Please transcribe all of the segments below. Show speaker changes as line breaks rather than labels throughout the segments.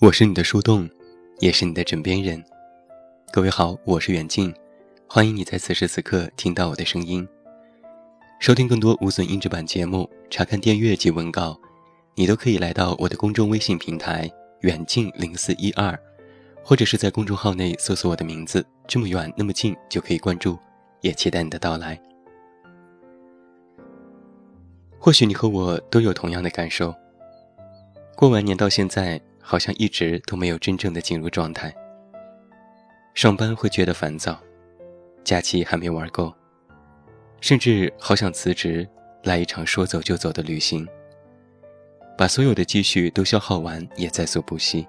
我是你的树洞，也是你的枕边人。各位好，我是远近，欢迎你在此时此刻听到我的声音。收听更多无损音质版节目，查看电阅及文稿，你都可以来到我的公众微信平台远近零四一二，或者是在公众号内搜索我的名字，这么远那么近就可以关注，也期待你的到来。或许你和我都有同样的感受，过完年到现在。好像一直都没有真正的进入状态。上班会觉得烦躁，假期还没玩够，甚至好想辞职，来一场说走就走的旅行。把所有的积蓄都消耗完也在所不惜。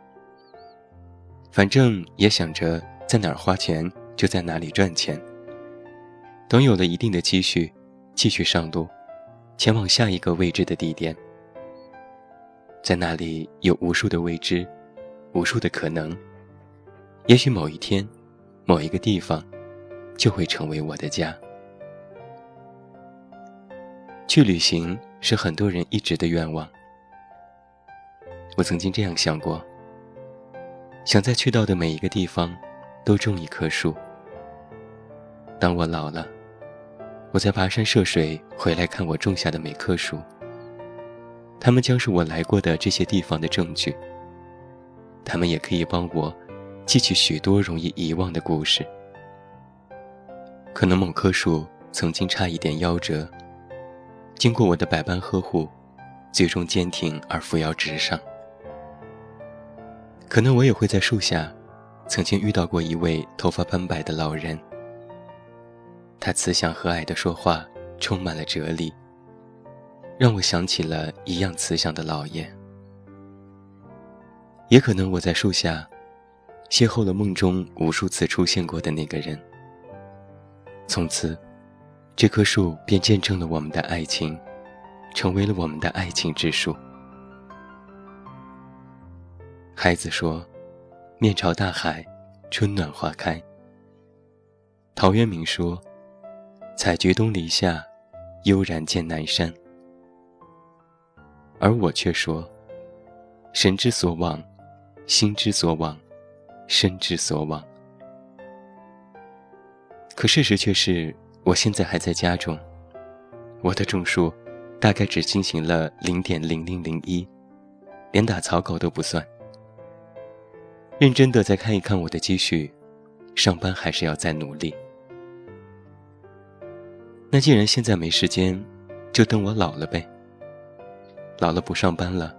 反正也想着在哪儿花钱就在哪里赚钱。等有了一定的积蓄，继续上路，前往下一个未知的地点。在那里有无数的未知，无数的可能。也许某一天，某一个地方，就会成为我的家。去旅行是很多人一直的愿望。我曾经这样想过：想在去到的每一个地方，都种一棵树。当我老了，我在跋山涉水回来看我种下的每棵树。他们将是我来过的这些地方的证据。他们也可以帮我记起许多容易遗忘的故事。可能某棵树曾经差一点夭折，经过我的百般呵护，最终坚挺而扶摇直上。可能我也会在树下，曾经遇到过一位头发斑白的老人。他慈祥和蔼的说话，充满了哲理。让我想起了一样慈祥的老爷。也可能我在树下，邂逅了梦中无数次出现过的那个人。从此，这棵树便见证了我们的爱情，成为了我们的爱情之树。孩子说：“面朝大海，春暖花开。”陶渊明说：“采菊东篱下，悠然见南山。”而我却说：“神之所往，心之所往，身之所往。”可事实却是，我现在还在家中，我的种树大概只进行了零点零零零一，连打草稿都不算。认真的再看一看我的积蓄，上班还是要再努力。那既然现在没时间，就等我老了呗。老了不上班了，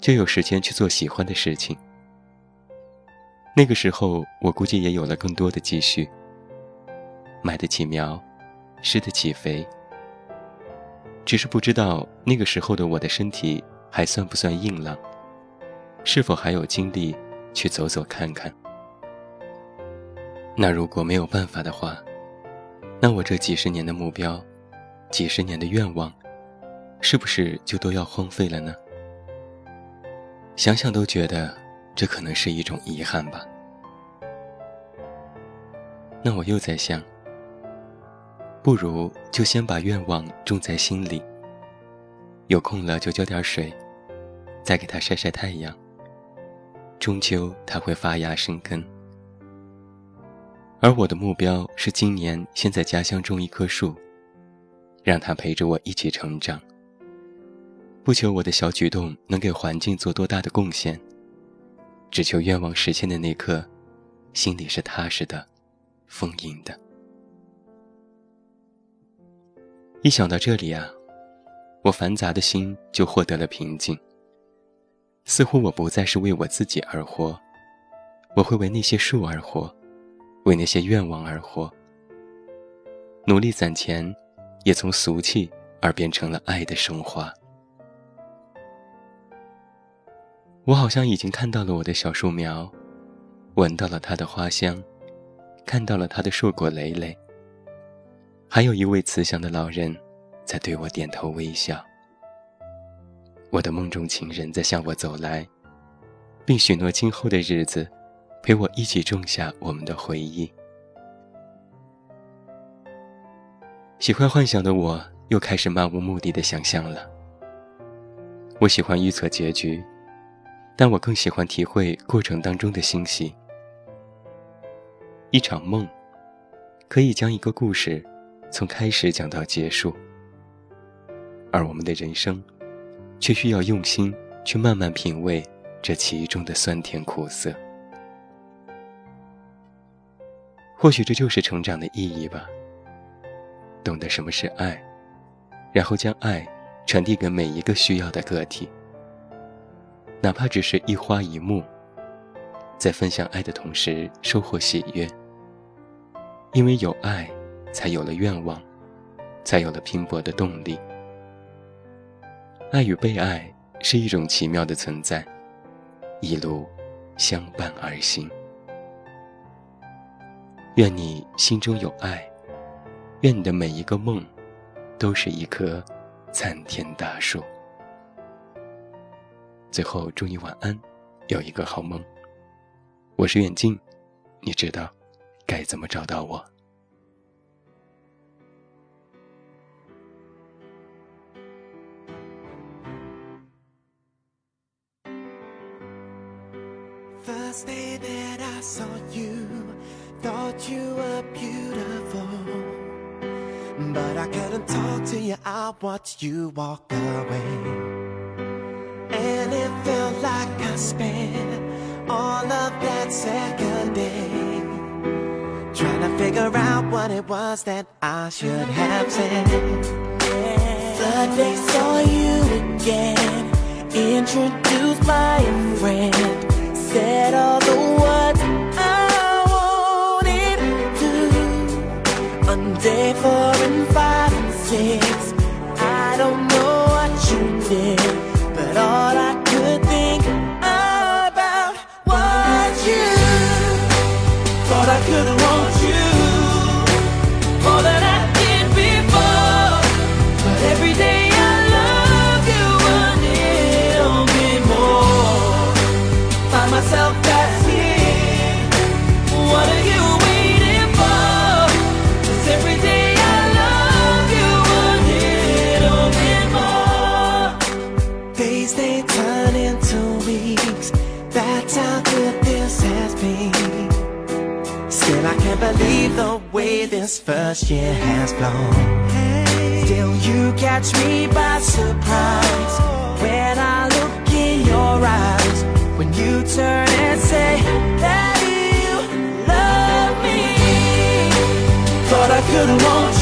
就有时间去做喜欢的事情。那个时候，我估计也有了更多的积蓄，买得起苗，施得起肥。只是不知道那个时候的我的身体还算不算硬朗，是否还有精力去走走看看。那如果没有办法的话，那我这几十年的目标，几十年的愿望。是不是就都要荒废了呢？想想都觉得这可能是一种遗憾吧。那我又在想，不如就先把愿望种在心里，有空了就浇点水，再给它晒晒太阳，终究它会发芽生根。而我的目标是今年先在家乡种一棵树，让它陪着我一起成长。不求我的小举动能给环境做多大的贡献，只求愿望实现的那刻，心里是踏实的、丰盈的。一想到这里啊，我繁杂的心就获得了平静。似乎我不再是为我自己而活，我会为那些树而活，为那些愿望而活。努力攒钱，也从俗气而变成了爱的升华。我好像已经看到了我的小树苗，闻到了它的花香，看到了它的硕果累累。还有一位慈祥的老人，在对我点头微笑。我的梦中情人在向我走来，并许诺今后的日子，陪我一起种下我们的回忆。喜欢幻想的我，又开始漫无目的的想象了。我喜欢预测结局。但我更喜欢体会过程当中的欣喜。一场梦，可以将一个故事从开始讲到结束，而我们的人生，却需要用心去慢慢品味这其中的酸甜苦涩。或许这就是成长的意义吧。懂得什么是爱，然后将爱传递给每一个需要的个体，哪怕只是一花一木，在分享爱的同时收获喜悦。因为有爱，才有了愿望，才有了拼搏的动力。爱与被爱是一种奇妙的存在，一路相伴而行。愿你心中有爱，愿你的每一个梦，都是一棵参天大树。最后，祝你晚安，有一个好梦。我是远近，你知道该怎么找到我。
Spent all of that second day trying to figure out what it was that I should have said. The day saw you again, introduced by a friend, said all That's how good this has been. Still, I can't believe the way this first year has flown. Still, you catch me by surprise when I look in your eyes. When you turn shouldn't want